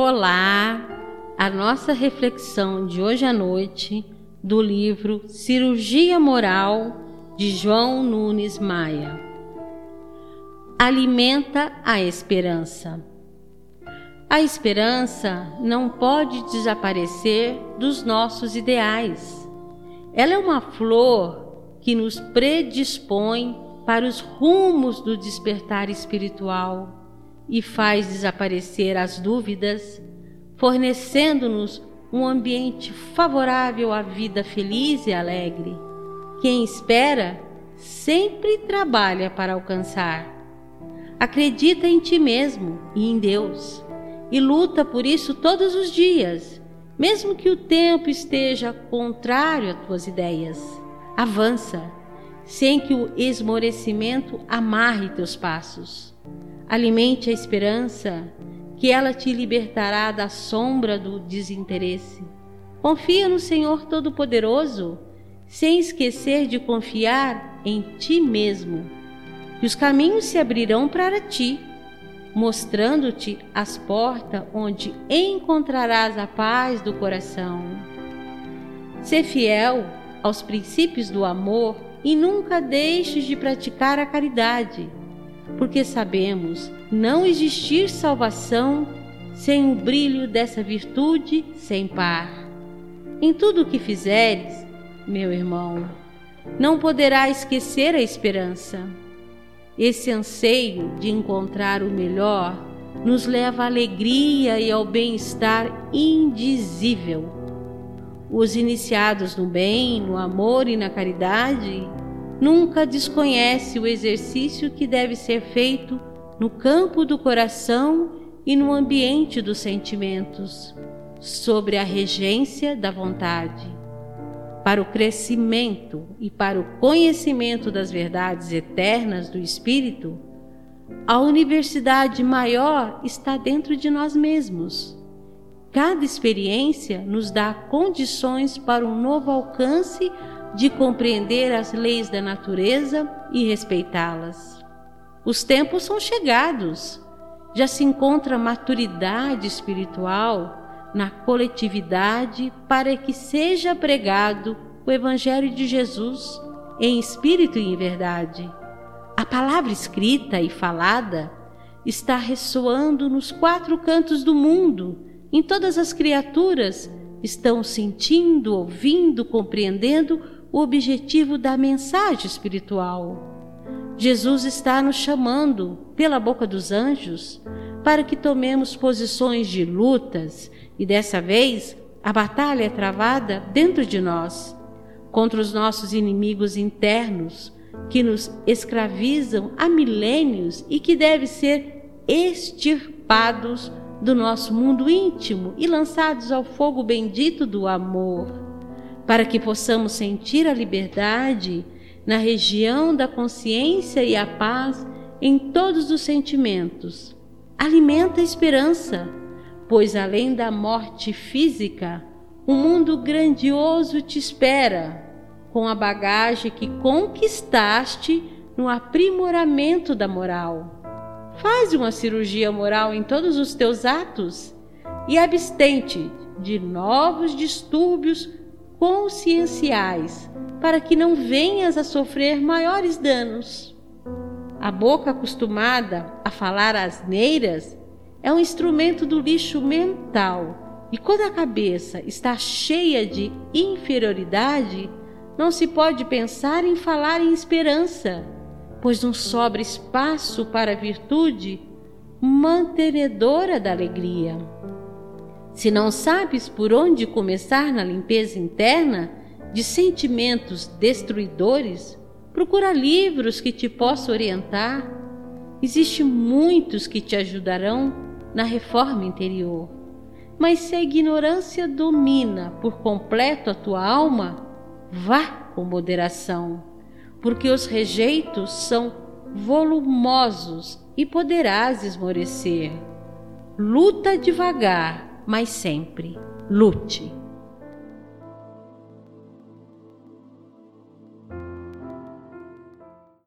Olá! A nossa reflexão de hoje à noite do livro Cirurgia Moral de João Nunes Maia. Alimenta a esperança. A esperança não pode desaparecer dos nossos ideais. Ela é uma flor que nos predispõe para os rumos do despertar espiritual e faz desaparecer as dúvidas, fornecendo-nos um ambiente favorável à vida feliz e alegre. Quem espera sempre trabalha para alcançar. Acredita em ti mesmo e em Deus e luta por isso todos os dias, mesmo que o tempo esteja contrário às tuas ideias. Avança, sem que o esmorecimento amarre teus passos. Alimente a esperança, que ela te libertará da sombra do desinteresse. Confia no Senhor Todo-Poderoso, sem esquecer de confiar em ti mesmo, que os caminhos se abrirão para ti, mostrando-te as portas onde encontrarás a paz do coração. Ser fiel aos princípios do amor e nunca deixes de praticar a caridade porque sabemos não existir salvação sem o brilho dessa virtude sem par. Em tudo o que fizeres, meu irmão, não poderá esquecer a esperança. Esse anseio de encontrar o melhor nos leva à alegria e ao bem-estar indizível. Os iniciados no bem, no amor e na caridade nunca desconhece o exercício que deve ser feito no campo do coração e no ambiente dos sentimentos, sobre a regência da vontade. Para o crescimento e para o conhecimento das verdades eternas do Espírito, a universidade maior está dentro de nós mesmos. Cada experiência nos dá condições para um novo alcance de compreender as leis da natureza e respeitá-las. Os tempos são chegados, já se encontra maturidade espiritual na coletividade para que seja pregado o Evangelho de Jesus em espírito e em verdade. A palavra escrita e falada está ressoando nos quatro cantos do mundo, em todas as criaturas estão sentindo, ouvindo, compreendendo o objetivo da mensagem espiritual. Jesus está nos chamando, pela boca dos anjos, para que tomemos posições de lutas e dessa vez a batalha é travada dentro de nós, contra os nossos inimigos internos que nos escravizam há milênios e que devem ser extirpados do nosso mundo íntimo e lançados ao fogo bendito do amor para que possamos sentir a liberdade na região da consciência e a paz em todos os sentimentos. Alimenta a esperança, pois além da morte física, um mundo grandioso te espera, com a bagagem que conquistaste no aprimoramento da moral. Faz uma cirurgia moral em todos os teus atos e abstente de novos distúrbios conscienciais, para que não venhas a sofrer maiores danos. A boca acostumada a falar asneiras é um instrumento do lixo mental, e quando a cabeça está cheia de inferioridade, não se pode pensar em falar em esperança, pois não sobra espaço para a virtude mantenedora da alegria. Se não sabes por onde começar na limpeza interna de sentimentos destruidores, procura livros que te possam orientar. Existem muitos que te ajudarão na reforma interior. Mas se a ignorância domina por completo a tua alma, vá com moderação, porque os rejeitos são volumosos e poderás esmorecer. Luta devagar mas sempre lute.